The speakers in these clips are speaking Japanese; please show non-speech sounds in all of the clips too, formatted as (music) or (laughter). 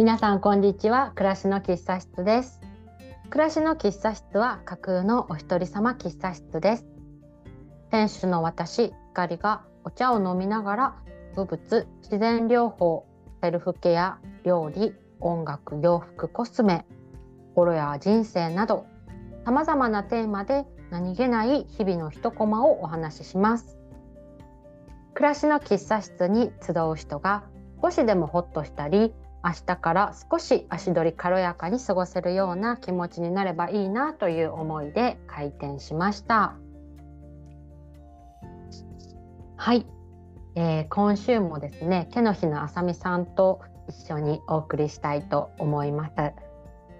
皆さんこんにちは。暮らしの喫茶室です。暮らしの喫茶室は架空のお一人様喫茶室です。店主の私光がお茶を飲みながら動物自然療法セルフケア料理音楽洋服コスメ心や人生などさまざまなテーマで何気ない日々の一コマをお話しします。暮らしの喫茶室に集う人が少しでもホッとしたり明日から少し足取り軽やかに過ごせるような気持ちになればいいなという思いで開店しました。はい、えー、今週もですね毛の日のあさみさんと一緒にお送りしたいと思います、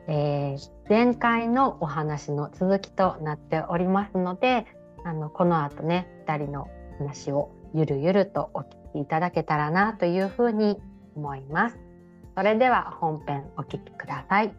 えー、前回のお話の続きとなっておりますのであのこの後ね2人の話をゆるゆるとお聞きいただけたらなというふうに思います。それでは本編お聞きください。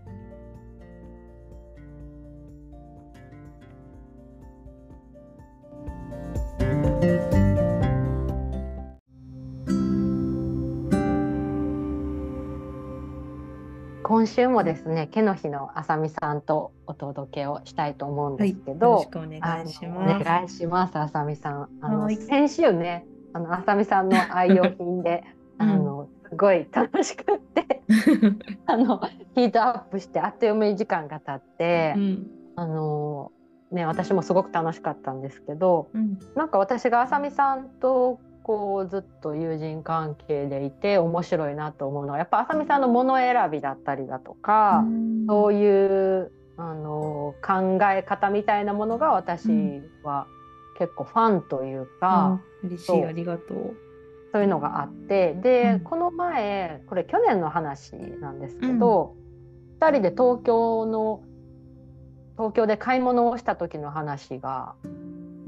今週もですね、毛の日のあさみさんとお届けをしたいと思うんですけど、はい、よろしくお願いします。お願いします、あさみさん。あの、先週ね、あのあさみさんの愛用品で、(laughs) あのすごい楽しくって (laughs) あのヒートアップしてあっという間に時間が経って、うん、あのね私もすごく楽しかったんですけど、うん、なんか私があさみさんとこうずっと友人関係でいて面白いなと思うのはやっぱあさみさんのもの選びだったりだとか、うん、そういうあの考え方みたいなものが私は結構ファンというか、うん、嬉しいありがとうそういうのがあってで、うん、この前これ去年の話なんですけど、うん、2人で東京の東京で買い物をした時の話が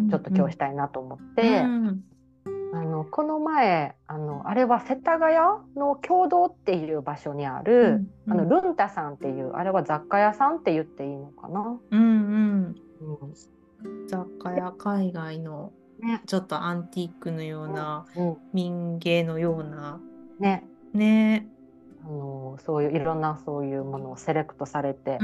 ちょっと今日したいなと思って、うん。うん、あのこの前あのあれは世田谷の共同っていう場所にある、うん。うん、あのルンタさんっていうあれは雑貨屋さんって言っていいのかな？うん。うん。雑貨屋海外のね、ちょっとアンティークのような、うん、民芸のような。ね。ね。あのそういういろんなそういうものをセレクトされて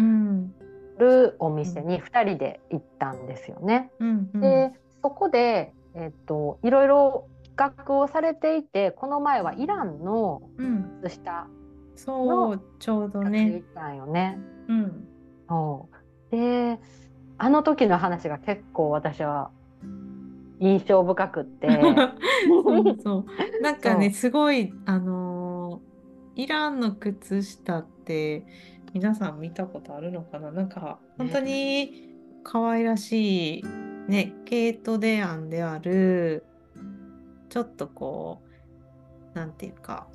るお店に2人で行ったんですよね。うんうん、でそこで、えーと、いろいろ企画をされていてこの前はイランの靴下の、うん、ちょうどね。行ったんよね。うん、そう。であの時の話が結構私は印象深くって。そうそうなんかねすごいあのイランの靴下って皆さん見たことあるのかな？なんか本当に可愛らしいね毛糸で編んであるちょっとこうなんていうか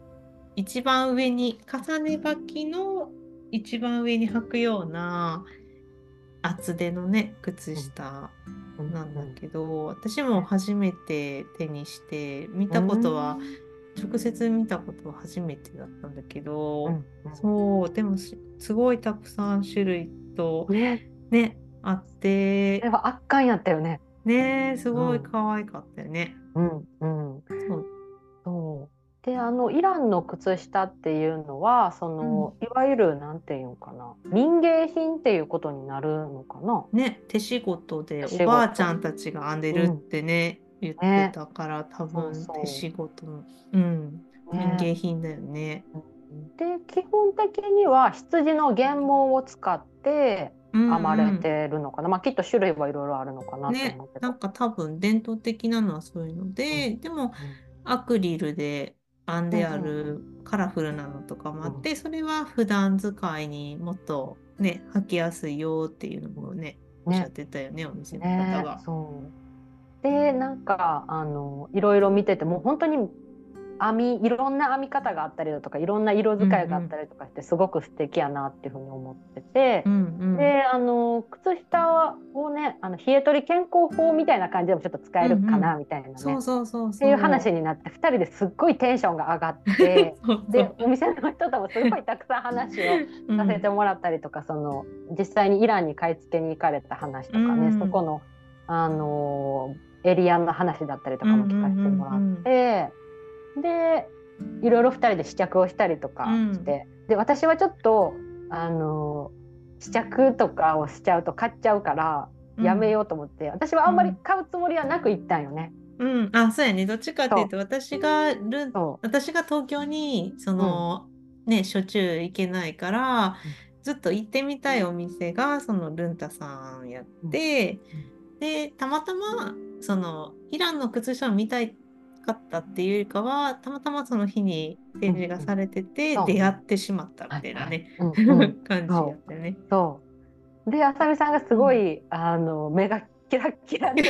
一番上に重ね履きの一番上に履くような厚手のね靴下なんだけど、私も初めて手にして見たことは、直接見たことは初めてだったんだけど、うんそうでもすごいたくさん種類とね、ね、あってそれは圧巻やったよね。ねすごい可愛かったよね。うん、うん、そう。そうであのイランの靴下っていうのはその、うん、いわゆるなんていうかな民芸品っていうことになるのかな？ね手仕事でおばあちゃんたちが編んでるってね、うん、言ってたから、ね、多分手仕事のうん、民芸品だよね。で基本的には羊の原毛を使って編まれてるのかな、うんうん、まあきっと種類はいろいろあるのかなと思ってね、なんか多分伝統的なのはそういうので、うん、でもアクリルで編んであるカラフルなのとかもあって、それは普段使いにもっとね履きやすいよっていうのもねおっしゃってたよね、ね、お店の方が。ね、でなんかあのいろいろ見ててもう本当に編みいろんな編み方があったりだとかいろんな色使いがあったりとかしてすごく素敵やなっていうふうに思ってて、うんうん、であの靴下をねあの冷え取り健康法みたいな感じでもちょっと使えるかなみたいなね、そうそうそうっていう話になって2人ですっごいテンションが上がってでお店の人ともすごいたくさん話をさせてもらったりとか、うん、その実際にイランに買い付けに行かれた話とかね、うんうん、そこのあのエリアの話だったりとかも聞かせてもらって。うんうんうんうんでいろいろ2人で試着をしたりとかして、で私はちょっとあの試着とかをしちゃうと買っちゃうからやめようと思って、私はあんまり買うつもりはなく行ったんよね。うん、あ、そうやね。どっちかっていうと、私が私が東京に、その、ね、しょっちゅう行けないから、ずっと行ってみたいお店が、そのルンタさんやって、で、たまたま、その、イランの靴下を見たいかったっていうよりかは、たまたまその日に展示がされてて、出会ってしまったみたいなね、(laughs) 感じやったよね。そう。であさみさんがすごい、あの目がキラッキラで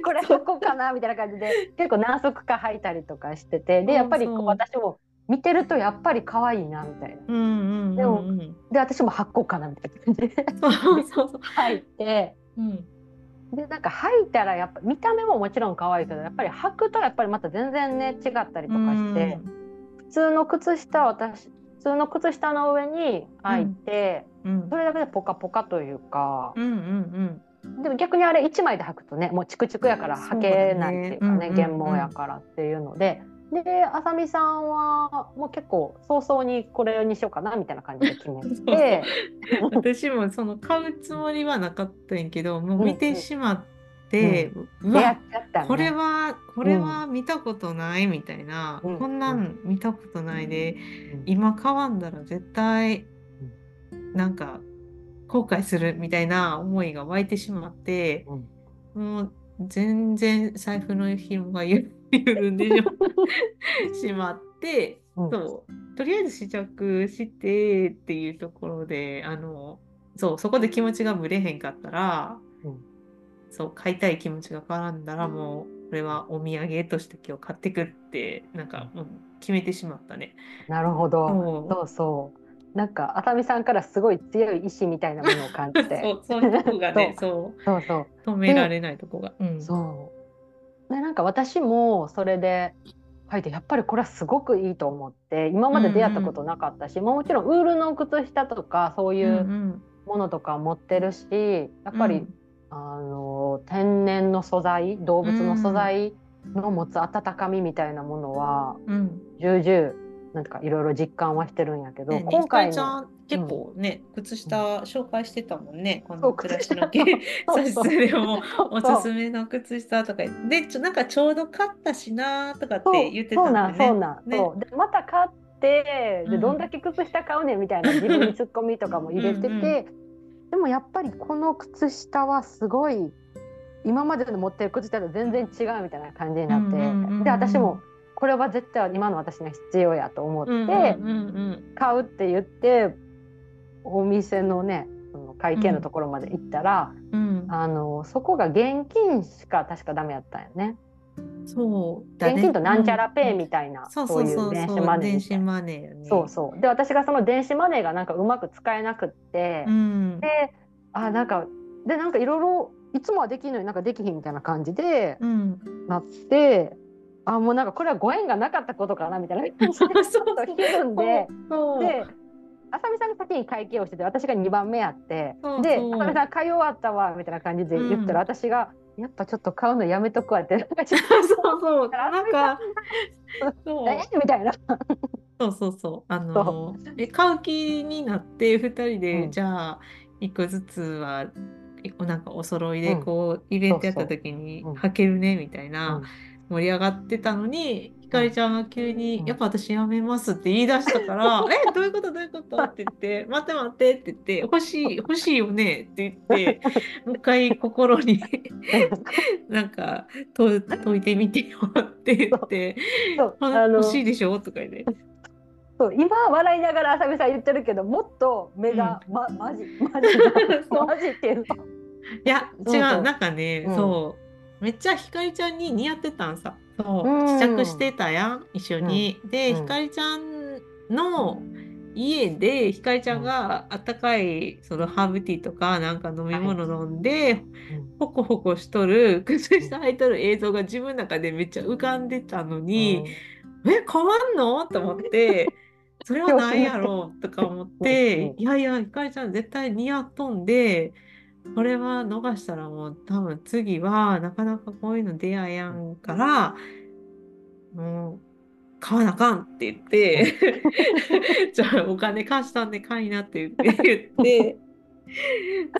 これ履こうかなみたいな感じで (laughs) 結構何足か履いたりとかしててでやっぱりこう私も見てるとやっぱり可愛いなみたいな。うんうんうんでもうん。で私も履こうかなみたいな感じで。そうそうそう。(laughs) 履いてうん。でなんか履いたらやっぱ見た目ももちろん可愛いけどやっぱり履くとやっぱりまた全然ね違ったりとかして普通の靴下私普通の靴下の上に履いて、うん、それだけでポカポカというか。うんうんでも逆にあれ1枚で履くとねもうチクチクやから履けないっていうかねそうだね原毛やからっていうのでであさみさんはもう結構早々にこれにしようかなみたいな感じで決めて。(laughs) うん。私もその買うつもりはなかったんやけど、もう見てしまって、う出会っわ、ちゃったね。これは、これは見たことないみたいな、うん。こんなん見たことないで、うん。今買わんだら絶対、なんか、後悔するみたいな思いが湧いてしまって、もう全然財布の紐がゆ緩んで (laughs) しまって、うん。そう。とりあえず試着してっていうところであのそうそこで気持ちがぶれへんかったら、うん。そう買いたい気持ちが絡んだらもうこれはお土産として今日買ってくってなんかもう決めてしまったね。なるほど。そうそうなんかあさみさんからすごい強い意志みたいなものを感じて。(laughs) そうそういうとこがねそう。そう。そう止められないとこが。うん。そう。でなんか私もそれで履いてやっぱりこれはすごくいいと思って今まで出会ったことなかったし、もちろんウールの靴下とかそういうんううん。ものとか持ってるしやっぱり、うん。あの天然の素材動物の素材の持つ温かみみたいなものはうん。重々なんかいろいろ実感はしてるんやけど、ね今回ちゃのん結構ね、靴下紹介してたもんね、こそうの暮らしの系。(laughs) そう素質でもおすすめの靴下とか。でちょなんかちょうど買ったしなとかって言ってたんでね。そうなそうでまた買ってうん。でどんだけ靴下買うねんみたいな自分にツッコミとかも入れててうんうんでもやっぱりこの靴下はすごい今までの持ってる靴下と全然違うみたいな感じになって、うんうんうんうんで私もこれは絶対今の私には必要やと思って、うんうんうん買うって言ってお店のね会計のところまで行ったら、うん。あのそこが現金しか確かダメやったんよね。そうだね。現金となんちゃらペイみたいな、そうそいそうう。そうう電子マネー電子。マネーよね。そうそう。で私がその電子マネーがなんかうまく使えなくって、うん。であなんかでなんかいろいろいつもはできんのになんかできひんみたいな感じでうん。なってあもうなんかこれはご縁がなかったことかなみたいな。感じでちょっとひるんで。そうで、あさんが先に会計をしてて、私が2番目やって、そうで、そうあさん買い終わったわみたいな感じで言ったら、うん。私がやっぱちょっと買うのやめとくわって、なんかちょっそうそう。なんか (laughs) そう。みたいな。そうそうそう。あのえ買う気になって2人で、うん。じゃあ1個ずつはなんかお揃いでうん。こう、イベントやった時にそうそう。うん。履けるねみたいな、うん盛り上がってたのにひかりちゃんが急に、うん。やっぱ私やめますって言い出したから、(laughs) えどういうこと？どういうこと？って言って待って待ってって言って欲しい欲しいよねって言って (laughs) もう一回心になんか問解いてみてよって言って欲しいでしょ？とか言って。そう。今笑いながらあさみさん言ってるけど、もっと目が、まマジマジマジっていうの。いや違う。なんかね、うん。そうめっちゃひかりちゃんに似合ってたんさ。そう。うん。試着してたやん一緒に、でうん。ひかりちゃんの家でひかりちゃんがあったかいそのハーブティーとかなんか飲み物飲んで、ホコホコしとる靴下履いとる映像が自分の中でめっちゃ浮かんでたのに、え変わんの？と思ってそれは何やろうとか思っ (laughs) うん。ていやいやひかりちゃん絶対似合っとんでこれは逃したらもう多分次はなかなかこういうの出会えやんからもう買わなあかんって言って、(laughs) じゃあお金貸したんで買いなって言って言って、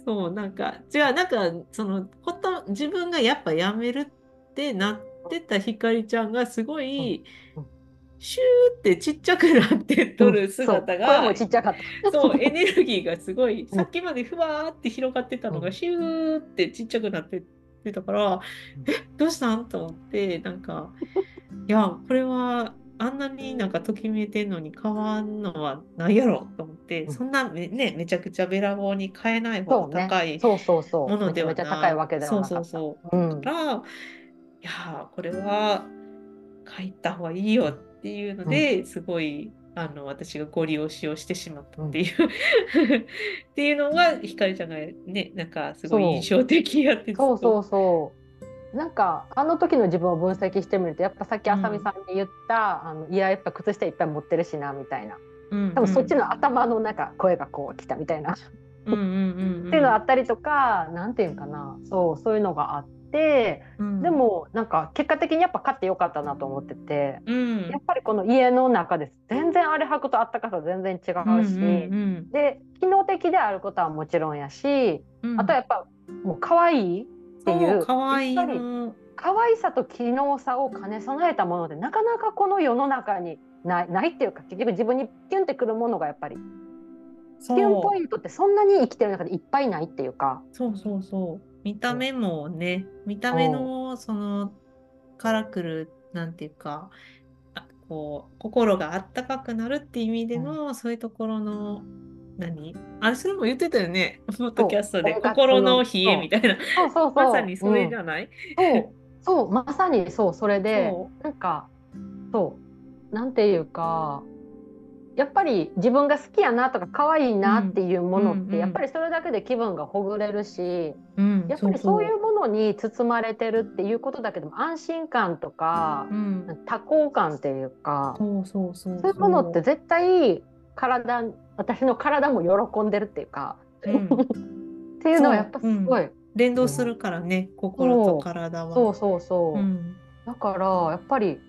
そうなんか違うなんかそのこと自分がやっぱやめるってなってたひかりちゃんがすごいうん。うんシューってちっちゃくなってとる姿そう。これがもちっちゃかった。そうエネルギーがすごいさっきまでふわーって広がってたのうん。がシューってちっちゃくなってってたからえどうしたん？と思ってなんか (laughs) いやこれはあんなになんかときめいてんのに変わんのはないやろと思ってうん。そんなめねめちゃくちゃべらぼうに買えない方そうね。が高いそうそうそう。ものではめちゃめちゃ高いわけではそうなかった。そうそうう。ん。だからいやーこれは書いた方がいいよっていうのですごいあの私がご利用しをしてしまったっていう、(laughs) っていうのがひかりちゃんがねなんかすごい印象的やってそうそうそう。なんかあの時の自分を分析してみるとやっぱさっきあさみさんに言った、あのいややっぱ靴下いっぱい持ってるしなみたいな。うん多分そっちの頭の中声がこう来たみたいな、うんうんうんうん。っていうのがあったりとかなんていうんかな。そうそういうのがあってうん。でもなんか結果的にやっぱ買ってよかったなと思ってて。うん。やっぱりこの家の中です全然あれ履くとあったかさ全然違うし、うんで機能的であることはもちろんやし、うん。うんあとはやっぱもう可愛いっていうかわい。可愛さと機能さを兼ね備えたものでなかなかこの世の中にないないっていうか結局自分にキュンってくるものがやっぱりそキュンポうイントってそんなに生きてる中でいっぱいないっていうか。そうそうそう見た目もね見た目のそのからくるなんていうかあこう心があったかくなるっていう意味での、そういうところの何？あれそれも言ってたよね。ポッドキャストで。心のの冷えみたいな。そうそうそう。まさにそれじうんゃない、(laughs) そう。そう。まさにそう。それでそなんかそう。なんていうかやっぱり自分が好きやなとか可愛いなっていうものって、うんうんうん。やっぱりそれだけで気分がほぐれるし、うん、やっぱりそういうものに包まれてるっていうことだけでも安心感とかう、ん、多幸感っていうかそうそうそう。そういうものって絶対体私の体も喜んでるっていうか、うん。っていうのはやっぱすごい、連動するからね、心と体は。そうそうそう、うん。だからやっぱり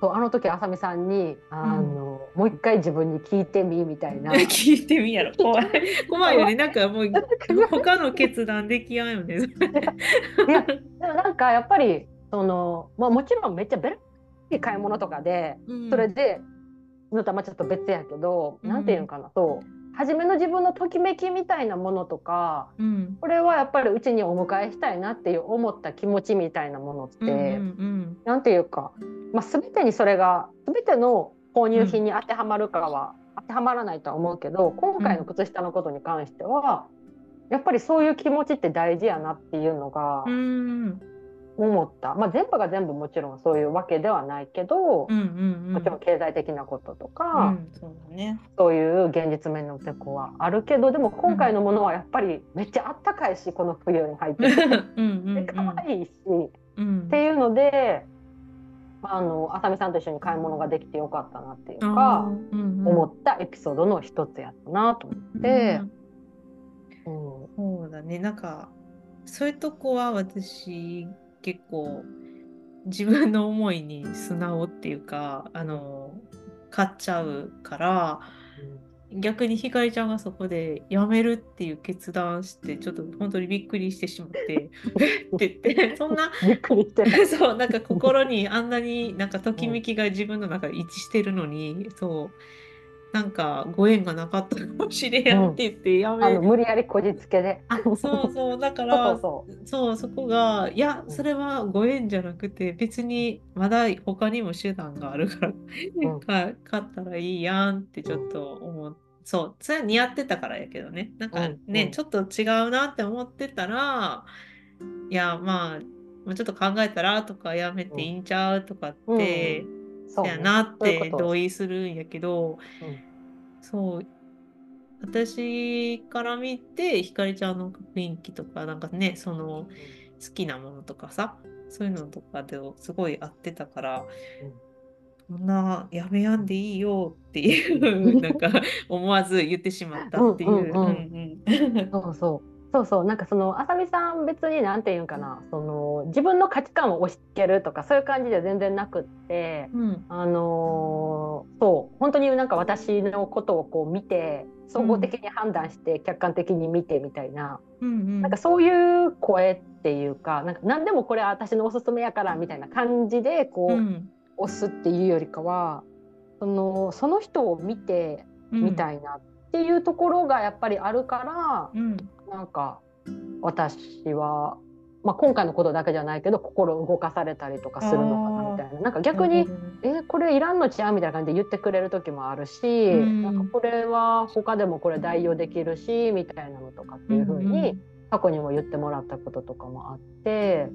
そうあの時あさみさんにあの、もう一回自分に聞いてみみたいな (laughs) 聞いてみやろ。怖い。(laughs) 怖いよね。なんかもう (laughs) 他の決断できやんよね。いやでもなんかやっぱりその、まあ、もちろんめっちゃベルい買い物とかでうんそれでのとはまあちょっと別やけど、うんなんていうのかなそう初めの自分のときめきみたいなものとかうん。これはやっぱりうちにお迎えしたいなっていう思った気持ちみたいなものって、うんうんなんていうか、まあ、全てにそれが全ての購入品に当てはまるかは、当てはまらないとは思うけど今回の靴下のことに関しては、やっぱりそういう気持ちって大事やなっていうのが思った、まあ、全部が全部もちろんそういうわけではないけど、うんうんもちろん経済的なこととうか、んそうだね。そういう現実面のてこはあるけどでも今回のものはやっぱりめっちゃあったかいしこの冬に入って。てうんうんで可愛いし。うん。っていうので、あの、あさみさんと一緒に買い物ができてよかったなっていうあか、ーうんうん。思ったエピソードの一つやったなと思って。う、ん。うん。そうだね。なんかそういうとこは私結構自分の思いに素直っていうかあの買っちゃうから。逆にひかりちゃんがそこで辞めるっていう決断してちょっと本当にびっくりしてしまってえ (laughs) って言ってそんな。(laughs) そうなんか心にあんなになんかときめきが自分の中で一致してるのにそうなんかご縁がなかったかもしれんって言ってやあめの無理やりこじつけで。あそうそう。だかそうらそう。そうそこがいやうんそれはご縁じゃなくて別にまだ他にも手段があるから、うん。(laughs) か買ったらいいやんってちょっと思う、そう。それは似合ってたからやけどね。なんかうんね、うん。ちょっと違うなって思ってたらいやまあもうちょっと考えたらとかやめていいんちゃうとかって、うんそそうやなって同意するんやけど、うんそう私から見てひかりちゃんの雰囲気とかなんかねその好きなものとかさそういうのとかですごい合ってたから、そんなやめやんでいいよっていう (laughs) なんか思わず言ってしまったっていう。うんうんうん。うんうんそうそそうそう。なんかそのあさみさん別に何て言うんかな。その自分の価値観を押し付けるとかそういう感じでは全然なくって、うん、あのー、そう。本当になんか私のことをこう見て総合的に判断して客観的に見てみたいな、うんうん、なんかそういう声っていうかなんか何でもこれは私のおすすめやからみたいな感じでこう、うん、押すっていうよりかはそのその人を見てみたいなっていうところがやっぱりあるから、うん、なんか私は、まあ、今回のことだけじゃないけど心動かされたりとかするのかなみたいな。なんか逆に「えこれいらんのちゃう?」みたいな感じで言ってくれる時もあるし、うん、なんかこれは他でもこれ代用できるしみたいなのとかっていう風に過去にも言ってもらったこととかもあって。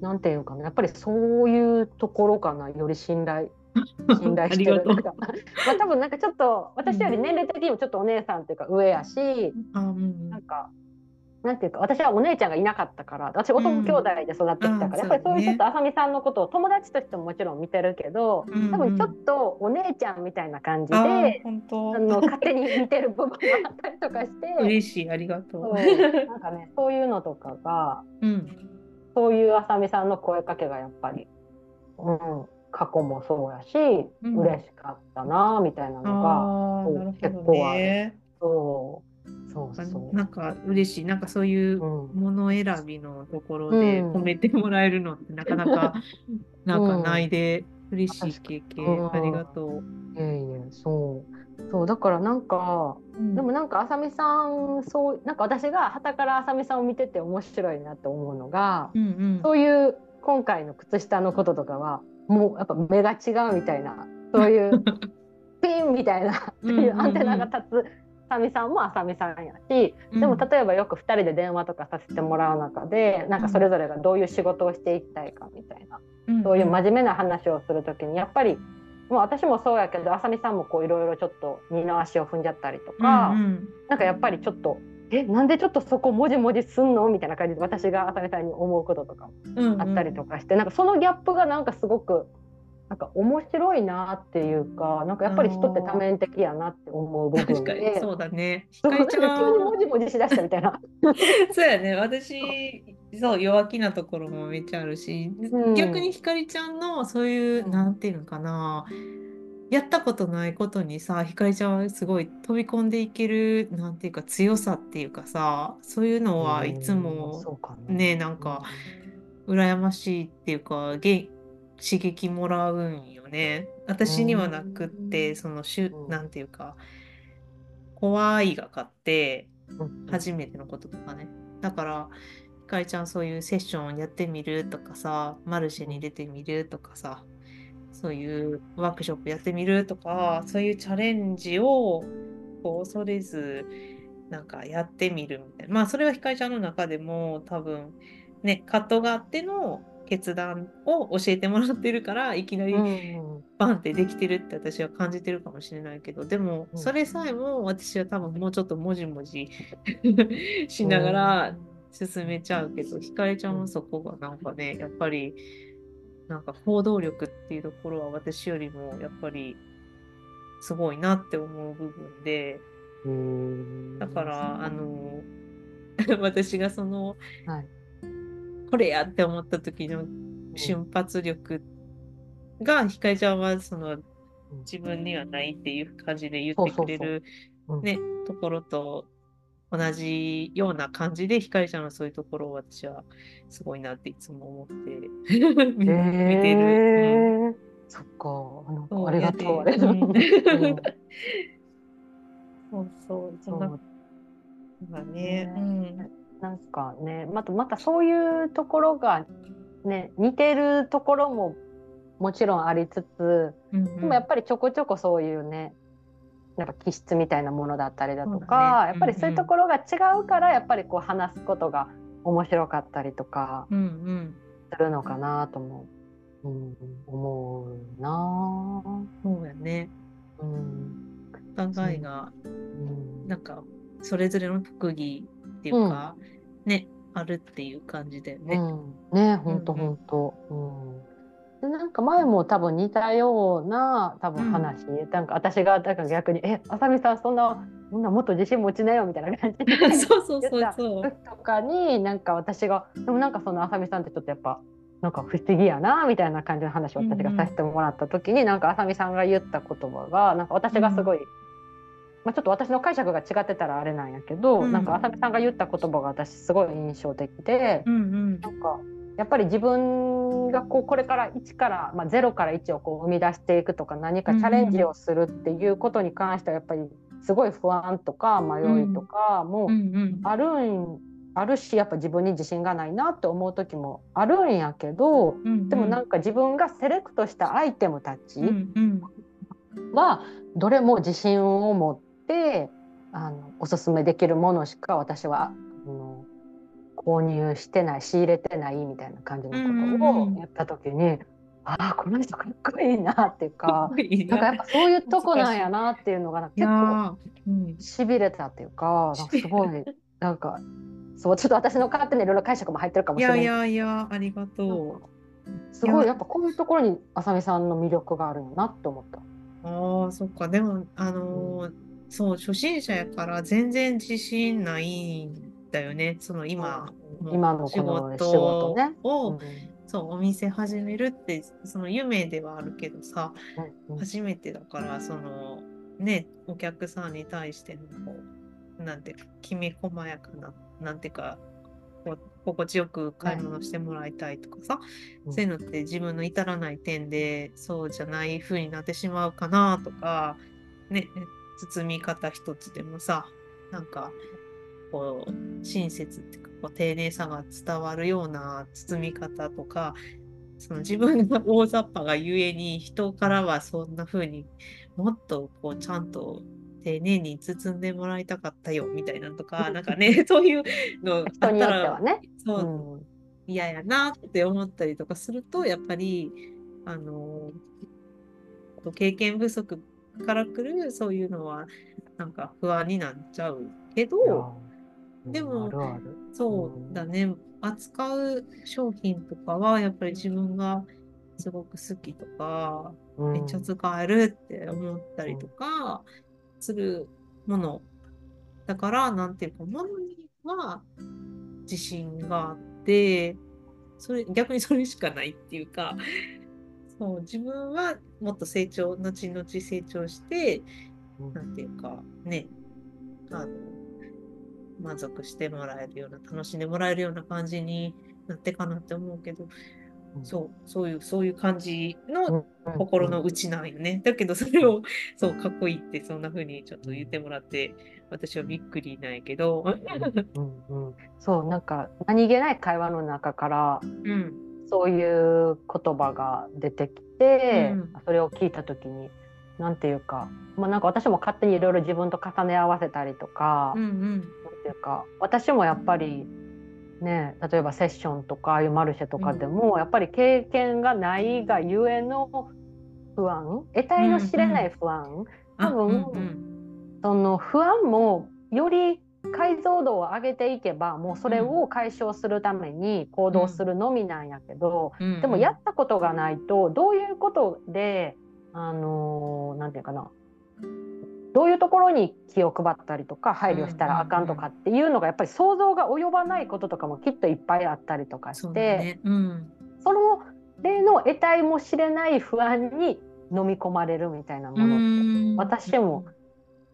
なんていうかな。やっぱりそういうところかな。より信頼 (laughs) 信頼してるまあ多分なんかちょっと私より年齢的にもちょっとお姉さんっていうか上やし、うん、なんかなんていうか私はお姉ちゃんがいなかったから私男兄弟で育ってきたから、うん、やっぱりそういうちょっとあさみさんのことを友達としてももちろん見てるけど、うん、多分ちょっとお姉ちゃんみたいな感じで、あの勝手に見てる部分もあったりとかして嬉しいありがとう。なんかねそういうのとかが、うん、そういうあさみさんの声かけがやっぱり、うん、過去もそうやし、うん、嬉しかったなみたいなのが結構ある。そうそうそう。なんか嬉しい。なんかそういうもの選びのところで褒めてもらえるのってなかなか (laughs) なんかないで嬉しい経験、ありがとう。いえいえそう。そうだからなんか、うん、でもなんかあさみさんそうなんか私がはたからあさみさんを見てて面白いなと思うのが、うんうん、そういう今回の靴下のこととかはもうやっぱ目が違うみたいな (laughs) そういうピンみたいなっていうアンテナが立つあさみさんもあさみさんやしでも例えばよく2人で電話とかさせてもらう中でなんかそれぞれがどういう仕事をしていきたいかみたいな、そういう真面目な話をする時にやっぱりもう私もそうやけどあさみさんもこういろいろちょっと二の足を踏んじゃったりとか、うんうん、なんかやっぱりちょっとえなんでちょっとそこもじもじすんの？みたいな感じで私があさみさんに思うこととかあったりとかして、うんうん、なんかそのギャップがなんかすごくなんか面白いなっていうかなんかやっぱり人って多面的やなって思う部分で。そうだね。急にもじもじしだしたみたいな。(laughs) そうやね。私そう弱気なところもめっちゃあるし、うん、逆にひかりちゃんのそういうなんていうのかなやったことないことにさひかりちゃんはすごい飛び込んでいけるなんていうか強さっていうかさそういうのはいつもねなんか羨ましいっていうか刺激もらうんよね。私にはなくってそのしゅなんていうか怖いが勝って初めてのこととかね。だからひかりちゃんそういうセッションやってみるとかさマルシェに出てみるとかさそういうワークショップやってみるとかそういうチャレンジをこう恐れずなんかやってみるみたいな。まあそれはひかりちゃんの中でも多分ね葛藤があっての決断を教えてもらってるからいきなりバンってできてるって私は感じてるかもしれないけどでもそれさえも私は多分もうちょっともじもじ (laughs) しながら進めちゃうけどひかりちゃんはそこがなんかねやっぱりなんか行動力っていうところは私よりもやっぱりすごいなって思う部分でだからあの (laughs) 私がその、はい、これやって思った時の瞬発力が、ひかりちゃんはその自分にはないっていう感じで言ってくれるねところと同じような感じでひかりちゃんのそういうところを私はすごいなっていつも思って (laughs) 見てる。えー、そっか。なんかありがとう。(laughs) そうそう。そんなだね。うん、なんかねまたまたそういうところがね似てるところももちろんありつつ、うんうん、でもやっぱりちょこちょこそういうねなんか気質みたいなものだったりだとか、ね、やっぱりそういうところが違うから、やっぱりこう話すことが面白かったりとかするのかなとも、うん、思うな。そうやね。うん、お互いが、うん、なんかそれぞれの特技っていうか、うん、ねあるっていう感じでね。うん、ね本当本当。うんでなんか前も多分似たような多分話、うん、なんか私がなんか逆に「えあさみさんそんなそんなもっと自信持ちなよ」みたいな感じで (laughs) そうそうそうそう。とかになんか私がでもなんかそのあさみさんってちょっとやっぱなんか不思議やなみたいな感じの話を私がさせてもらった時に、うんうん、なんかあさみさんが言った言葉がなんか私がすごい、うん、まあ、ちょっと私の解釈が違ってたらあれなんやけど、うん、なんかあさみさんが言った言葉が私すごい印象的で、うんうん、なんかやっぱり自分がこうこれから1から、まあ、0から1をこう生み出していくとか何かチャレンジをするっていうことに関してはやっぱりすごい不安とか迷いとかもあるんあるしやっぱ自分に自信がないなって思う時もあるんやけど、でもなんか自分がセレクトしたアイテムたちはどれも自信を持ってあのおすすめできるものしか私は購入してない仕入れてないみたいな感じのことをやった時に、ああこの人かっこいいなっていうかな。んかやっぱそういうとこなんやなっていうのが結構しびれたっていうかかすごいなんかそうちょっと私の勝手にいろいろ解釈も入ってるかもしれない。いやいやいやありがとう。すごいや。っぱこういうところにあさみさんの魅力があるよなって思った。ああそっか。でもあのーうん、そう初心者やから全然自信ないんだよね。その今、うん、今の仕事ね。を、うん、そうお店始めるってその夢ではあるけどさ、初めてだからそのねお客さんに対してのこうなんていうかきめ細やかななんていうか心地よく買い物してもらいたいとかさ、うん、そういうのって自分の至らない点でそうじゃない風になってしまうかなとかね包み方一つでもさなんかこう親切っていうかこう丁寧さが伝わるような包み方とかその自分が大雑把がゆえに人からはそんな風にもっとこうちゃんと丁寧に包んでもらいたかったよみたいなとか、(laughs) なんかね、そういうのあったら、ね、そう、うん、嫌やなって思ったりとかすると、やっぱり、あの、経験不足からくるそういうのは、なんか不安になっちゃうけど、でも、あるある。そうだね、扱う商品とかは、やっぱり自分がすごく好きとか、めっちゃ使えるって思ったりとか、するもの。だからなんていうかものには自信があってそれ逆にそれしかないっていうかそう自分はもっと成長後々成長してなんていうかねあの満足してもらえるような楽しんでもらえるような感じになってかなって思うけどそうそういうそういう感じの心の内なんよね。だけどそれをそうかっこいいってそんな風にちょっと言ってもらって私はびっくりなんやけど。うん。うん、そうなんか何気ない会話の中から、うん、そういう言葉が出てきて、うん、それを聞いた時に何て言うか、まあ、なんか私も勝手にいろいろ自分と重ね合わせたりとか、うんいうか私もやっぱり。ね、例えばセッションとかああいうマルシェとかでも、うん、やっぱり経験がないがゆえの不安得体の知れない不安、多分、うんうん、その不安もより解像度を上げていけばもうそれを解消するために行動するのみなんやけど、うん、でもやったことがないとどういうことであのー、て言うかなどういうところに気を配ったりとか配慮したらあかんとかっていうのがやっぱり想像が及ばないこととかもきっといっぱいあったりとかして、ね。うん、その例の得体も知れない不安に飲み込まれるみたいなものって私も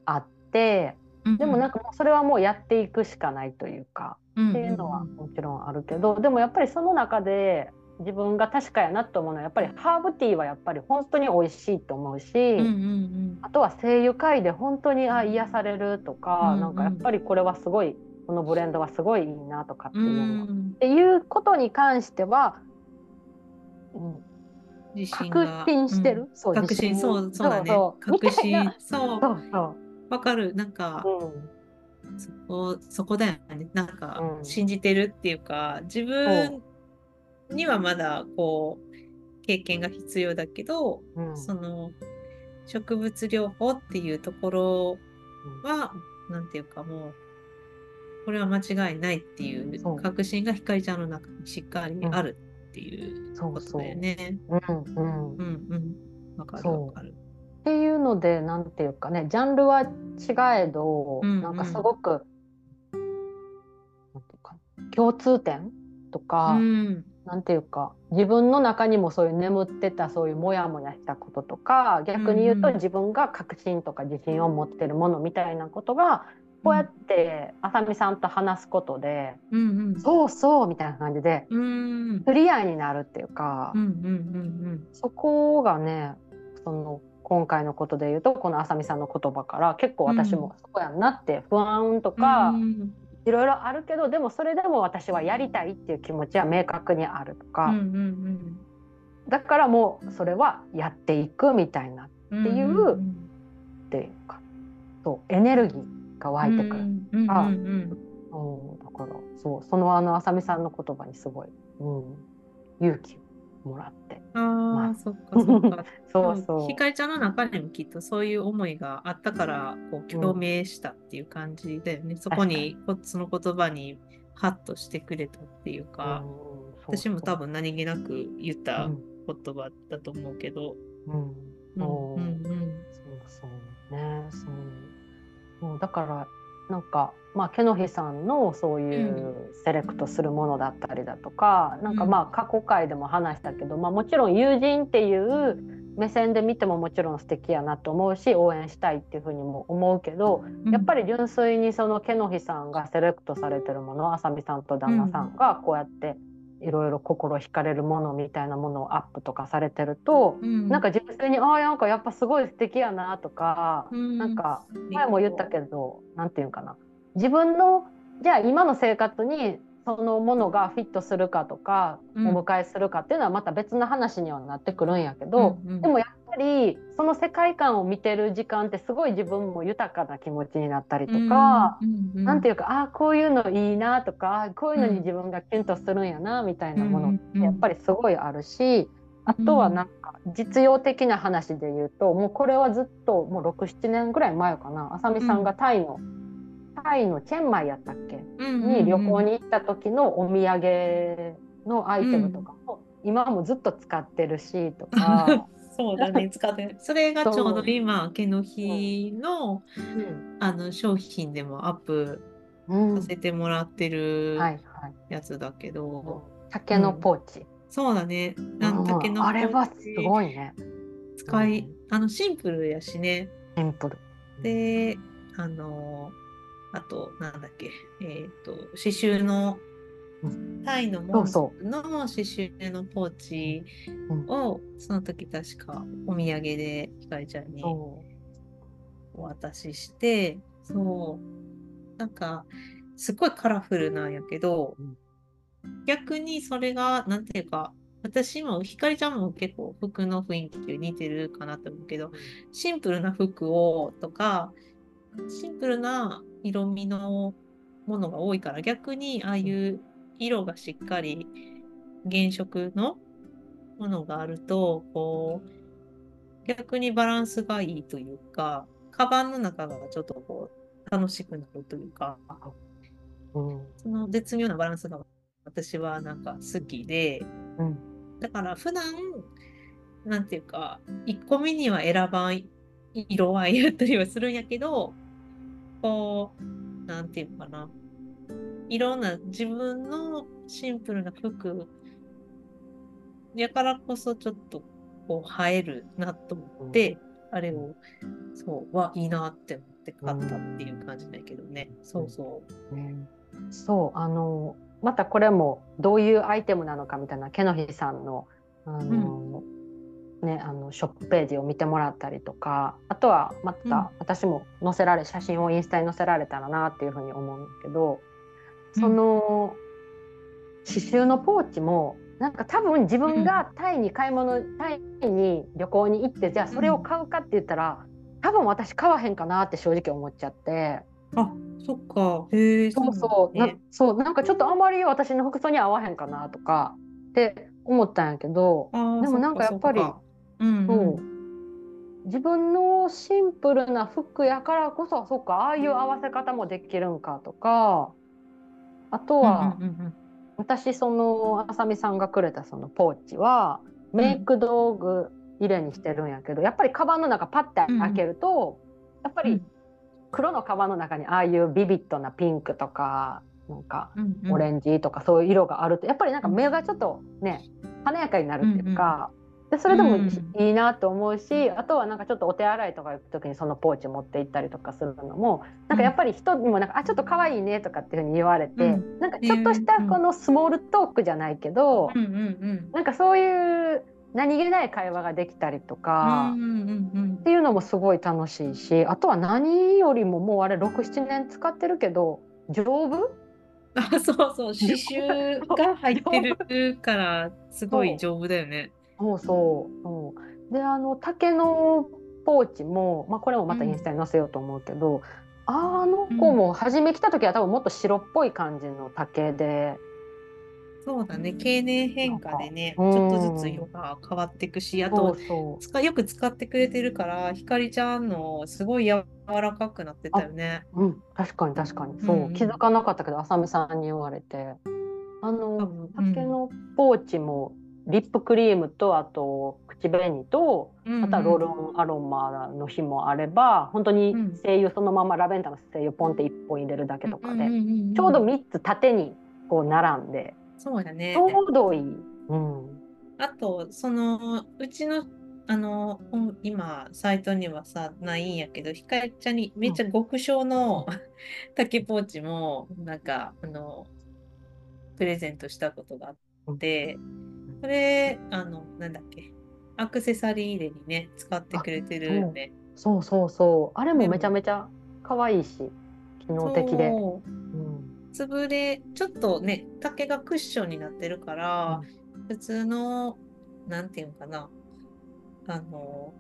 あって、でもなんかもうそれはもうやっていくしかないというか、っていうのはもちろんあるけどでもやっぱりその中で自分が確かやなと思うのはやっぱりハーブティーはやっぱり本当に美味しいと思うし、うんうんうん、あとは精油界で本当にあ癒されるとか、うんうん、なんかやっぱりこれはすごいこのブレンドはすごいいいなとかっていうの、うん、っていうことに関しては、うん、確信してる、うん、そう確信。そうそうだね。確信。そう。そうそう。わかる。なんか、そこそこだよね。なんか信じてるっていうか自分にはまだこう経験が必要だけど、うん、その植物療法っていうところは、うん、なんていうかもうこれは間違いないっていう確信がひかりちゃんの中にしっかりあるっていうことだよね。うんうん。うんうん。わかるわかる。っていうのでなんていうかねジャンルは違えど、うんうん。なんかすごく共通点とか、うんなんていうか自分の中にもそういう眠ってたそういうモヤモヤしたこととか逆に言うとうんうん。自分が確信とか自信を持ってるものみたいなことがこうやってあさみさんと話すことで、うんそうそうみたいな感じでうん。うんクリアになるっていうか、うんうんそこがねその今回のことで言うとこのあさみさんの言葉から結構私もそうやんなって不安とうんか、うんいろいろあるけどでもそれでも私はやりたいっていう気持ちは明確にあるとか、うんうんだからもうそれはやっていくみたいなっうんていうんていうかそうエネルギーが湧いてくる。うんうんあうんうん。だからそうそのあのあさみさんの言葉にすごい、うん、勇気をもらって。ああ、そっかそっか。(laughs) そうそう。ひかりちゃんの中にもきっとそういう思いがあったから、こう共鳴したっていう感じだよね。そこに、こその言葉にハッとしてくれたっていうか、うん私も多分何気なく言ったうん。言葉だと思うけど。うん。うん。そううん。そうそう。ねそう。そうだからなんかまあケノヒさんのそういうセレクトするものだったりだとか、なんかまあ過去回でも話したけど、まあ、もちろん友人っていう目線で見てももちろん素敵やなと思うし応援したいっていうふうにも思うけど、うん。やっぱり純粋にそのケノヒさんがセレクトされてるものあさみさんと旦那さんがこうやっていろいろ心惹かれるものみたいなものをアップとかされてると、うん。なんか純粋にああなんかやっぱすごい素敵やなとか、うん。なんか前も言ったけどなんていうんかな。自分のじゃあ今の生活にそのものがフィットするかとか、うん。お迎えするかっていうのはまた別の話にはなってくるんやけど、うんうん。でもやっぱりその世界観を見てる時間ってすごい自分も豊かな気持ちになったりとか。うんうんなんていうかああこういうのいいなとかこういうのに自分がキュンとするんやなみたいなものってやっぱりすごいあるし、あとはなんか実用的な話で言うともうこれはずっともう67年ぐらい前かな。あさみさんがタイの、タイのチェンマイやったっけ？に旅行に行った時のお土産のアイテムとかも、今もずっと使ってるしとか、(laughs) そうだね、使ってる。それがちょうど今、毛の日のあの商品でもアップうんさせてもらってるはいはい、やつだけど、竹のポーチ、そうだね。なんうん竹のあれはすポーチごいね使い、うんあのシンプルやしね。シンプル。で、あの、あと、なんだっけ、えっ、と、刺繍のう、タイのモンの刺繍のポーチうん。を、その時確かお土産でひかりちゃんにお渡しして、そう、なんか、すっごいカラフルなんやけど、うん。逆にそれが、なんていうか、私も、ひかりちゃんも結構服の雰囲気に似てるかなと思うけど、シンプルな服をとか、シンプルな色味のものが多いから、逆にああいう色がしっかり原色のものがあると、こう、逆にバランスがいいというか、カバンの中がちょっとこう、楽しくなるというか、うんその絶妙なバランスが私はなんか好きで、うんだから普段、なんていうか、1個目には選ばん色合いやったりはするんやけど、こう、なんていうかな、いろんな自分のシンプルな服やからこそちょっとこう映えるなと思って、あれを、そう、はいいなって思って買ったっていう感じだけどね。そうそう。ねそうあのまたこれもどういうアイテムなのかみたいなケノヒさんのあの、ね、あのショップページを見てもらったりとかあとはまうん。た私も載せられ写真をインスタに載せられたらなっていうふうに思うんだけどうんその刺繍のポーチもなんか多分自分がタイに買い物、タイに旅行に行ってじゃあそれを買うかって言ったら多分私買わへんかなって正直思っちゃって。あ、そっか。へえ、そうそう、なね。そうなんかちょっとあまり私の服装に合わへんかなとかって思ったんやけど、でもなんかやっぱりうんうん、自分のシンプルな服やからこそそっかああいう合わせ方もできるんかとかあとは、うんうん私そのあさみさんがくれたそのポーチはメイク道具入れにしてるんやけど、やっぱりカバンの中パッて開けると、やっぱり黒のカバンの中にああいうビビッドなピンクとかなんかオレンジとかそういう色があるとやっぱりなんか目がちょっとね華やかになるっていうか、でそれでもいいなと思うし、あとはなんかちょっとお手洗いとか行く時にそのポーチ持って行ったりとかするのもなんかやっぱり人にもなんか「あちょっと可愛いね」とかっていうふうに言われて、なんかちょっとしたこのスモールトークじゃないけど、なんかそういう何気ない会話ができたりとか、っていうのもすごい楽しいしあとは何よりももうあれ67年使ってるけど丈夫？あそうそう。刺繍が入ってるからすごい丈夫だよね。そうそうそう。であの竹のポーチも、まあ、これもまたインスタに載せようと思うけど、うん、あの子も初め来た時は多分もっと白っぽい感じの竹で。そうだね。経年変化でね、ちょっとずつ色が変わっていくしあとよく使ってくれてるからひかりちゃんのすごい柔らかくなってたよね。うん、確かに確かに。そう、うん、気づかなかったけどあさみさんに言われて。あの竹のポーチもリップクリームとあと口紅と、あとはロールオンアロマの日もあれば本当に精油そのままラベンダーの精油ポンって1本入れるだけとかで、ちょうど3つ縦にこう並んでそうやね。ちょうどいい。うん、あとそのうちのあの今サイトにはさないんやけどひかりちゃんにめっちゃ極小の、竹ポーチもなんかあのプレゼントしたことがあって、それあのなんだっけ。アクセサリー入れにね使ってくれてるん。でそうそうそう。あれもめちゃめちゃ可愛いし機能的で。う。ん。潰れちょっとね竹がクッションになってるから、うん、普通のなんていうかな。あの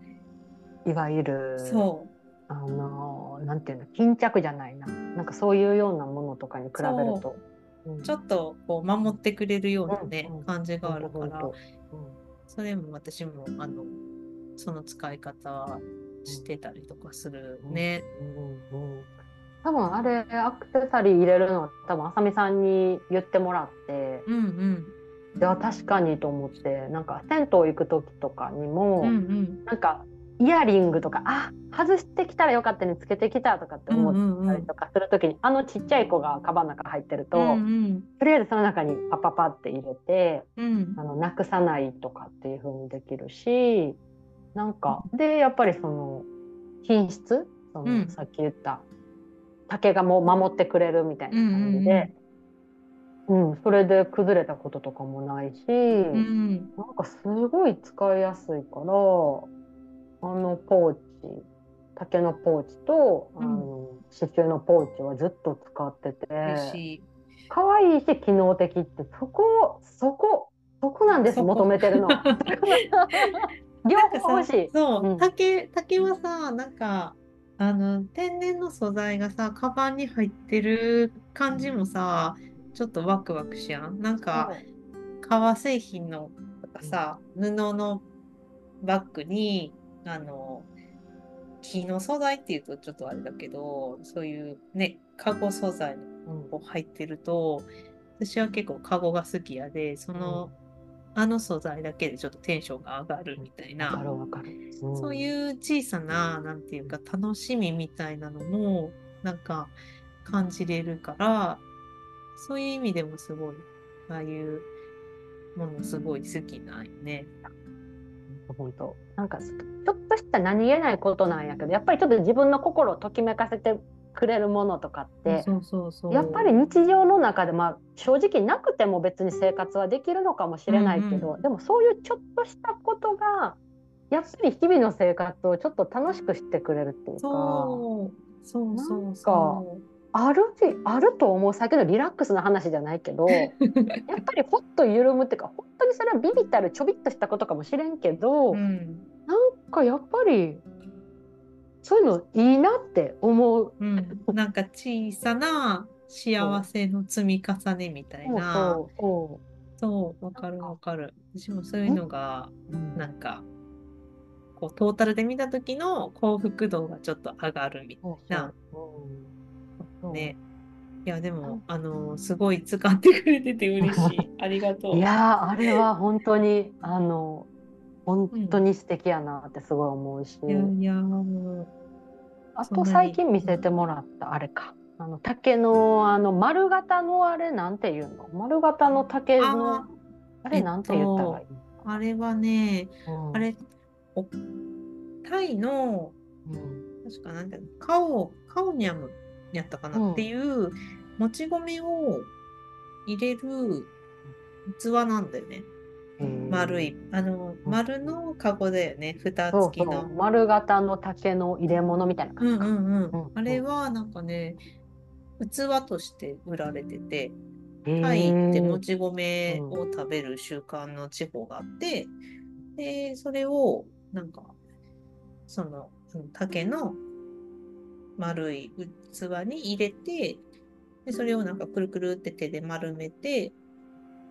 いわゆるそう。あのなんていうの巾着じゃないな。なんかそういうようなものとかに比べると、う。ん、ちょっとこう守ってくれるようなね、うん、感じがあるから、それも私もあのその使い方してたりとかするね。うん多分あれアクセサリー入れるの多分あさみさんに言ってもらって、うんうん、いや確かにと思ってなんか銭湯行く時とかにも、うんうん、なんかイヤリングとかあ外してきたらよかったにつけてきたとかって思ったりとかする時に、うんうんうん、あのちっちゃい子がカバンの中入ってると、うんうん、とりあえずその中にパパパって入れて、うん、あのなくさないとかっていう風にできるしなんかでやっぱりその品質その、さっき言った竹がもう守ってくれるみたいな感じで、うん、うん、それで崩れたこととかもないし、うん、なんかすごい使いやすいからあのポーチ竹のポーチと、あの刺繍のポーチはずっと使ってて可愛いし機能的ってそこそこそこなんです求めてるの。(laughs) 両方欲しい。そう、うん、竹竹はさなんかあの天然の素材がさカバンに入ってる感じもさちょっとワクワクしやん。なんか革製品のさ布のバッグにあの木の素材っていうとちょっとあれだけどそういうねカゴ素材の入ってると、私は結構カゴが好きやでその、あの素材だけでちょっとテンションが上がるみたいな、うん、そういう小さななんていうか楽しみみたいなのもなんか感じれるからそういう意味でもすごいああいうものすごい好きなんよね。本当。なんかちょっとした何気ないことなんやけどやっぱりちょっと自分の心をときめかせてくれるものとかってやっぱり日常の中で、まあ、正直なくても別に生活はできるのかもしれないけど、うん。うん、でもそういうちょっとしたことがやっぱり日々の生活をちょっと楽しくしてくれるっていうか。そう。そうそうそうあるあると思う先のリラックスな話じゃないけど (laughs) やっぱりほっと緩むっていうか本当にそれはビビったるちょびっとしたことかもしれんけど、うん、なんかやっぱりそういうのいいなって思う。うん、なんか小さな幸せの積み重ねみたいな。そうわかるわかる。私もそういうのが、なんか、こうトータルで見た時の幸福度がちょっと上がるみたいな。ね。いや、でも、あの、すごい使ってくれてて嬉しい。(laughs) ありがとう。いやーあれは本当にあの本当に素敵やなってすごい思うし、いやいや、あと最近見せてもらったあれか。あの竹のあの丸型のあれなんていうの？丸型の竹のああれなんて言ったらいいあれはね、の、うん。あれ、おタイの、うん。確かなんていうの、カオ、カオニャムやったかうなんっていう、もち米を入れる器なんだよね。丸い。あの、うん丸のカゴだよね。蓋付きの。丸型の竹の入れ物みたいなう感じか、んうんうんうんあれはなんかね、器として売られてて、タイってもち米を食べる習慣の地方があって、で、それをなんか、そのうん竹の丸い器に入れて、で、それをなんかくるくるって手で丸めて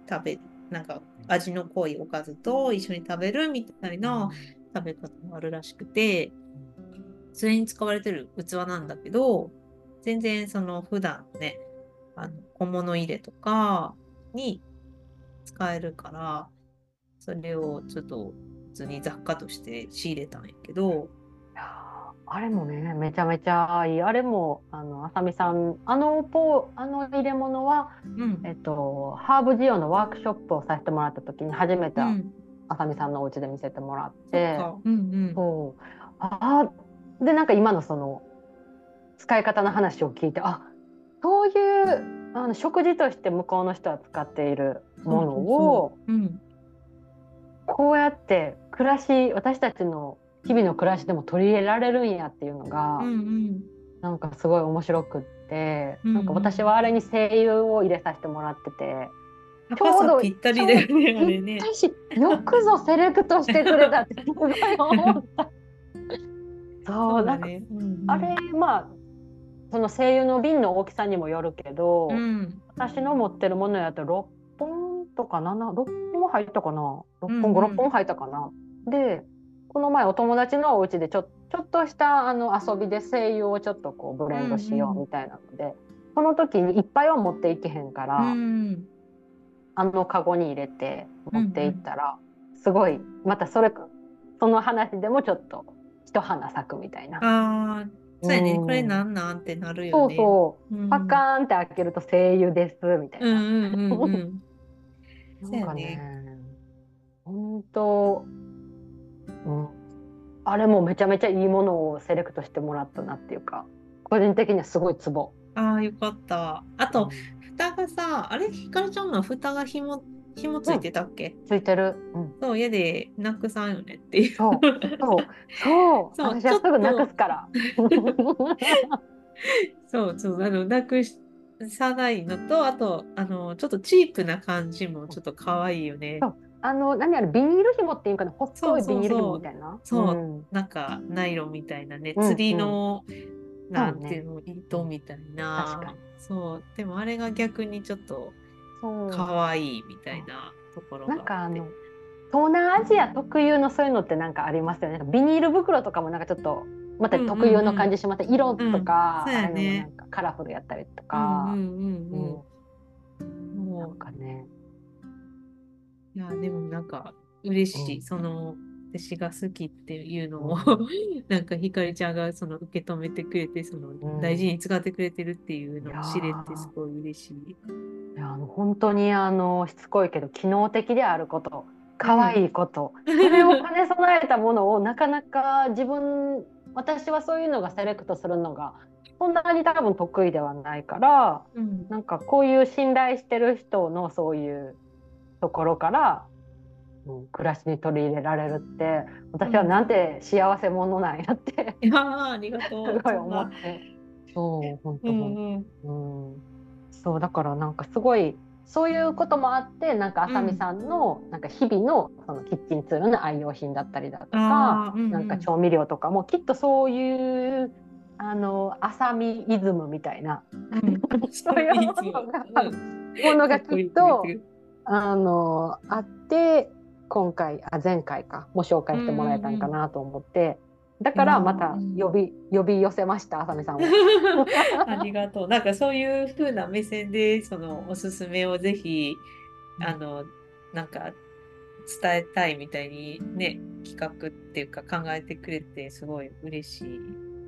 食べる。なんか味の濃いおかずと一緒に食べるみたいな食べ方もあるらしくて、それに使われてる器なんだけど、全然その普段ね、あの小物入れとかに使えるから、それをちょっと普通に雑貨として仕入れたんやけど、あれもねめちゃめちゃいいあれもあのあさみさんあのポあの入れ物は、うん。えっと、ハーブジオのワークショップをさせてもらった時に初めてうん、あさみさんのお家で見せてもらっそて。うんうん。そうあーでなんか今のその使い方の話を聞いてあそういうあの食事として向こうの人は使っているものをうん。こうやって暮らし私たちの日々の暮らしでも取り入れられるんやっていうのが、うんうん。なんかすごい面白くって、うんうんなんか私はあれに精油を入れさせてもらってて、高さぴったりだよね、ね。よくぞセレクトしてくれたってすごい思った。(laughs) そうなんかね。うんうんあれまあその精油の瓶の大きさにもよるけど、うん。私の持ってるものやと6本とか76本入ったかな6うんうん本56本入ったかな。でこの前お友達のお家でちょちょっとしたあの遊びで精油をちょっとこうブレンドしようみたいなので、その時にいっぱいは持っていけへんから、うん。あのカゴに入れて持っていったら、すごいまたそれその話でもちょっと一花咲くみたいな。ああ、そうやね。うんこれなんなんってなるそうよね。そうう、んパカーンって開けると精油ですみたいな。うんうんうんうん。(laughs) なんかね、本当、うん、あれもめちゃめちゃいいものをセレクトしてもらったなっていうか、個人的にはすごいツボ。ああ、よかった。あと、蓋がさ、あれ、ひかるちゃんの蓋が紐、紐ついてたっけ、ついてる。うん、そう、家でなくさんよねっていう。そう、そう、そう、(laughs) そう私はすぐなくすから。(laughs) そうそう、あの、なくしさないのと、あと、あの、ちょっとチープな感じもちょっと可愛いよね。あの、何あれ、ビニール紐っていうかな、細いビニール紐みたいな？そう。うん。なんか、ナイロンみたいなね、うん。釣りの、なんそうねていうの、糸みたいな。確かに。そう、でもあれが逆にちょっとそう。可愛いみたいなところがなんかあの東南アジア特有のそういうのってなんかありますよね。なんかビニール袋とかもなんかちょっとまた特有の感じします、色とか、うんそうやね。あのもなんかカラフルやったりとか、うんうんうんうん。うん。なもんかね、う、いや、でもなんか嬉しい。うん。その、私が好きっていうのを、う (laughs) なんかひかりちゃんがその受け止めてくれて、そのん。大事に使ってくれてるっていうのを知れてすごい嬉しい。いやあの本当にあのしつこいけど機能的であること、可愛いこと、それを兼ね備えたものをなかなか自分私はそういうのがセレクトするのがそんなに多分得意ではないから。うん。なんかこういう信頼してる人のそういうところから、うん、暮らしに取り入れられるって私はなんて幸せ者なんやって、いやーありがとう。(laughs) すごい思って。そう本当う本ん当、うん。うん、そうだからなんかすごいそういうこともあってなんかあさみさんのなんか日々のそのキッチンツールの愛用品だったりだとか、うんうん。なんか調味料とかもきっとそういうあのあさみイズムみたいな。うん。(laughs) そういうものがものがきっとあのあって今回あ前回かも紹介してもらえたんかなと思って、だからまた呼び、呼び寄せました浅見さんを。(laughs) ありがとう。なんかそういう風な目線でそのおすすめをぜひあのなんか伝えたいみたいにね企画っていうか考えてくれてすごい嬉し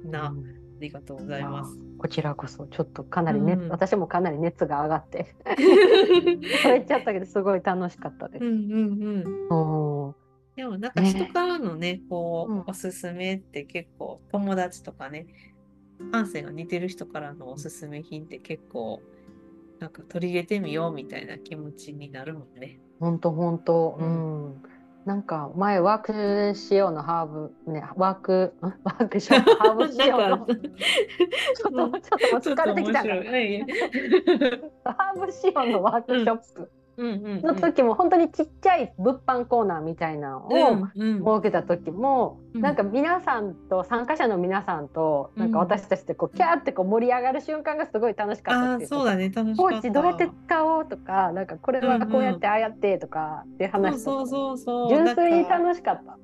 いな。うんありがとうございます。こちらこそちょっとかなり熱、うん、私もかなり熱が上がって (laughs) 喋っちゃったけどすごい楽しかったです。うんうんうん。でもなんか人からのね、ねこう、うん、おすすめって結構友達とかね、感性が似てる人からのおすすめ品って結構なんか取り入れてみようみたいな気持ちになるもんね。本当本当、うん、なんか前ワークしようのハーブねワーク (laughs) ワークショップ (laughs) ハーブしようのちょっとちょっと疲れてきた。(laughs) ハーブしようのワークショップ。の時も本当にちっちゃい物販コーナーみたいなのを設けた時も、うん。うん、なんか皆さんと参加者の皆さんとなんか私たちでこうキャーってこう盛り上がる瞬間がすごい楽しかったっていうそうだね。楽しかったポーチどうやって使おう？とかなんかこれはこうやってああやってとかって話とそうそう純粋に楽しかった。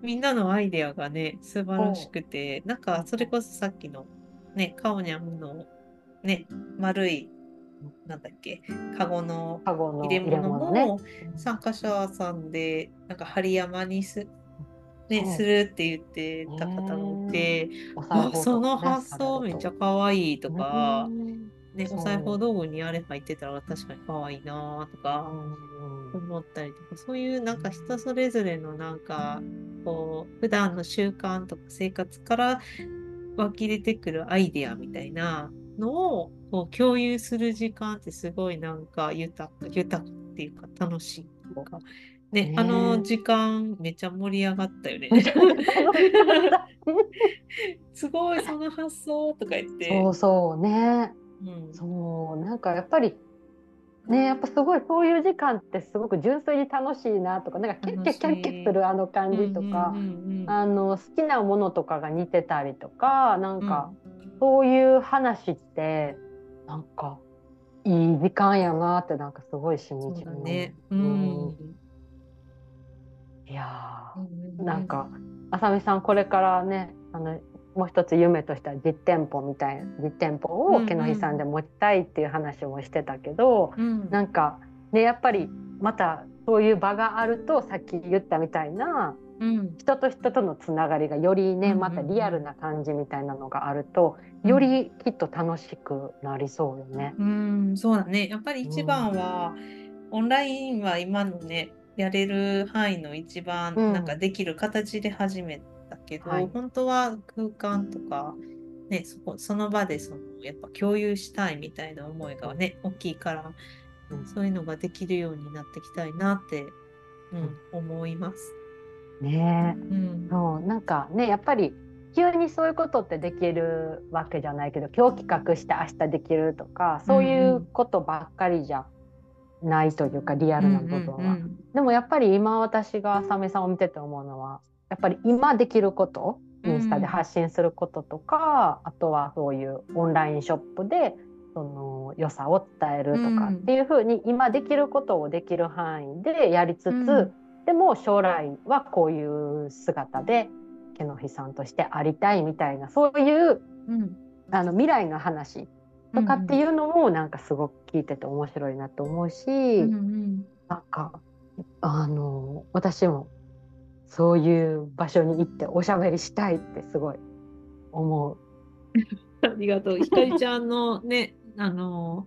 みんなのアイデアがね素晴らしくてなんかそれこそさっきのねカオニャムのね丸いなんだっけ、カゴの入れ物も参加者さんで、なんか針山にす,、ね、するって言ってた方がいて、あその発想めっちゃ可愛いとか、ね、お裁縫道具にあれ入ってたら確かに可愛いなとか思ったりとか、そういうなんか人それぞれのなんか、こう、普段の習慣とか生活から湧き出てくるアイデアみたいなのをこう共有する時間ってすごいなんか豊か豊かっていうか楽しいとか。ね、あの時間めっちゃ盛り上がったよね。(laughs) すごいその発想とか言って。そうそうね。うん、そうなんかやっぱりねやっぱすごいそういう時間ってすごく純粋に楽しいなとかなんかキャッキャキャッキャするあの感じとか、あの好きなものとかが似てたりとかなんか、そういう話ってなんか。いい時間やなってなんかすごいしみじみね。うん、いやー、なんか浅見さんこれからねあのもう一つ夢としては実店舗みたいな実店舗を毛の日さんで持ちたいっていう話もしてたけど、うん、なんかねやっぱりまたそういう場があるとさっき言ったみたいなうん、人と人とのつながりがよりねまたリアルな感じみたいなのがあると、よりきっと楽しくなりそうよね。うん、そうだね。やっぱり一番は、オンラインは今のねやれる範囲の一番なんかできる形で始めたけど、はい、本当は空間とか、ね、そこその場でそのやっぱ共有したいみたいな思いがね大きいから、うん、そういうのができるようになっていきたいなって、うん、思います。ね、うん、そうなんかねやっぱり急にそういうことってできるわけじゃないけど今日企画して明日できるとかそういうことばっかりじゃないというかリアルな部分は。でもやっぱり今私が浅見さんを見てて思うのはやっぱり今できることインスタで発信することとか、うん、あとはそういうオンラインショップでその良さを伝えるとかっていうふうに今できることをできる範囲でやりつつ、うんでも将来はこういう姿で毛の日さんとしてありたいみたいなそういう、うん、あの未来の話とかっていうのもなんかすごく聞いてて面白いなと思うし、うんうん、なんかあの私もそういう場所に行っておしゃべりしたいってすごい思う。(laughs) ありがとう。ひかりちゃんのね、あの、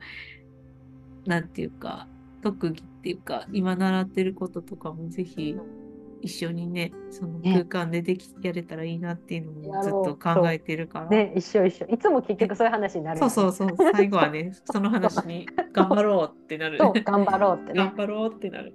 なんていうか、特技っていうか今習ってることとかもぜひ一緒にねその空間ででき、ね、やれたらいいなっていうのもずっと考えてるから。ね一緒一緒。いつも結局そういう話になる、ね、そうそうそう。最後はね (laughs) その話に頑張ろうってなる。頑張ろうって、ね、頑張ろうってなる。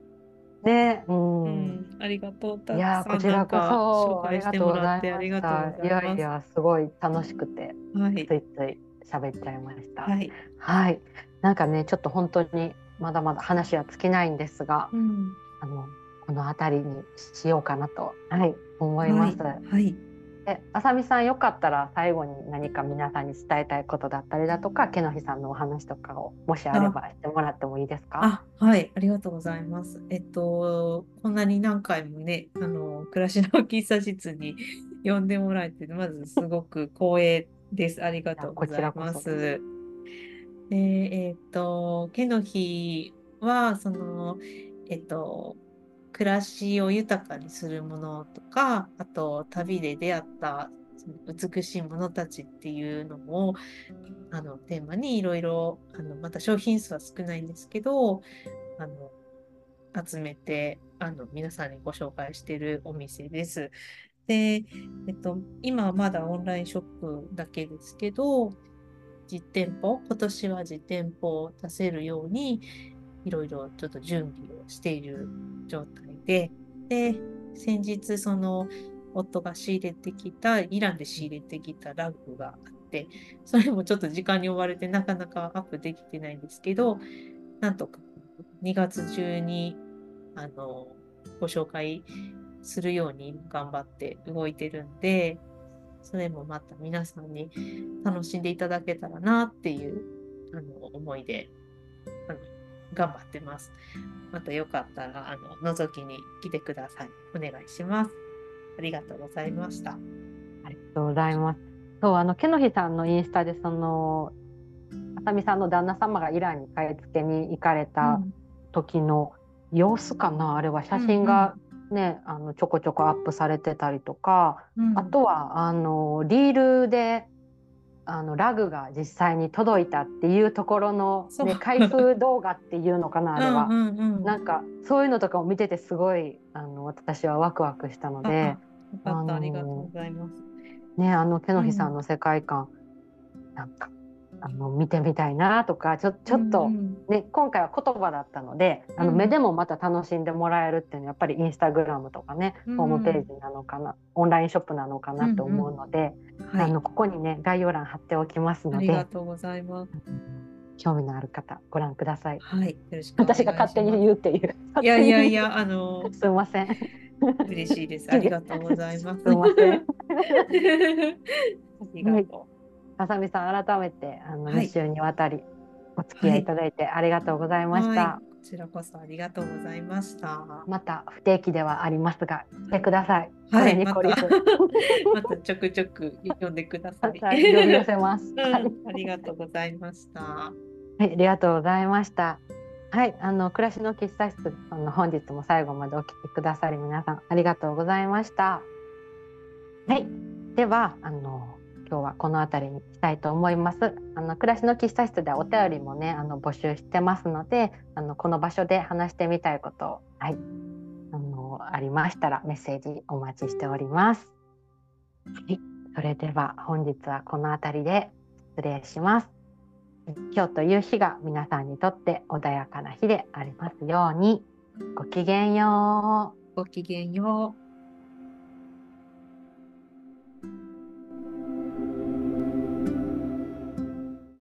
ね、うん、うん、ありがとう。いや、こちらこそ。紹介してもらってありがとうございます。いやいや、すごい楽しくて、はい、ついつい喋っちゃいました。はい、はい、なんかね、ちょっと本当にまだまだ話は尽きないんですが、うん、あのこの辺りにしようかなと、はい、思います。はい、はいえ、あさみさんよかったら最後に何か皆さんに伝えたいことだったりだとか、けのひさんのお話とかをもしあればしてもらってもいいですか？あ、はい、ありがとうございます。えっとこんなに何回もね、あの暮らしの喫茶室に呼んでもらえて、まずすごく光栄です。ありがとうございます。で、えっ、と、毛の日は、その、えっ、と、暮らしを豊かにするものとか、あと旅で出会った美しいものたちっていうのをあのテーマにいろいろまた商品数は少ないんですけどあの集めてあの皆さんにご紹介しているお店です。で、えっと、今はまだオンラインショップだけですけど、実店舗、今年は実店舗を出せるように、いろいろちょっと準備をしている状態で、で、先日、その、夫が仕入れてきた、イランで仕入れてきたラグがあって、それもちょっと時間に追われてなかなかアップできてないんですけど、なんとか2月中に、あの、ご紹介するように頑張って動いてるんで、それもまた皆さんに楽しんでいただけたらなっていうあの思いであの頑張ってます。またよかったらあの覗きに来てください。お願いします。ありがとうございました。ありがとうございます。そうあのけのひさんのインスタでそのあさみさんの旦那様がイランに買い付けに行かれた時の様子かな、あれは写真がね、あのちょこちょこアップされてたりとか、うん、あとはあのリールであのラグが実際に届いたっていうところの、ね、開封動画っていうのかな (laughs) あれは、うんうんうん、なんかそういうのとかを見ててすごいあの私はワクワクしたのであありがとうございます。ねあの手のひさんの世界観、うん、なんかあの見てみたいなとかちょちょっとね、ね、うん、今回は言葉だったのであの目でもまた楽しんでもらえるっていうのはやっぱりインスタグラムとかね、うん、ホームページなのかなオンラインショップなのかなと思うので、うんうんはい、あのここにね概要欄貼っておきますのでありがとうございます。興味のある方ご覧ください。はい、私が勝手に言うっていう。いやいやいやあの (laughs) すみません。嬉しいです。(laughs) ありがとうございます。すみません。(laughs) ありがとう。あさみさん改めてあの、はい、2週にわたりお付き合いいただいてありがとうございました。はい、こちらこそありがとうございました。また不定期ではありますが、来てください。はい、また (laughs) またちょくちょく読んでください。呼び寄せます、うん、ありがとうございました。はい、ありがとうございました。はい、あの暮らしの喫茶室の本日も最後までお聞きくださり皆さんありがとうございました。はい、ではあの今日はこの辺りにしたいと思います。あの暮らしの喫茶室ではお便りもねあの募集してますので、あのこの場所で話してみたいことをはいあのありましたらメッセージお待ちしております。はい、それでは本日はこの辺りで失礼します。今日という日が皆さんにとって穏やかな日でありますように。ごきげんよう。ごきげんよう。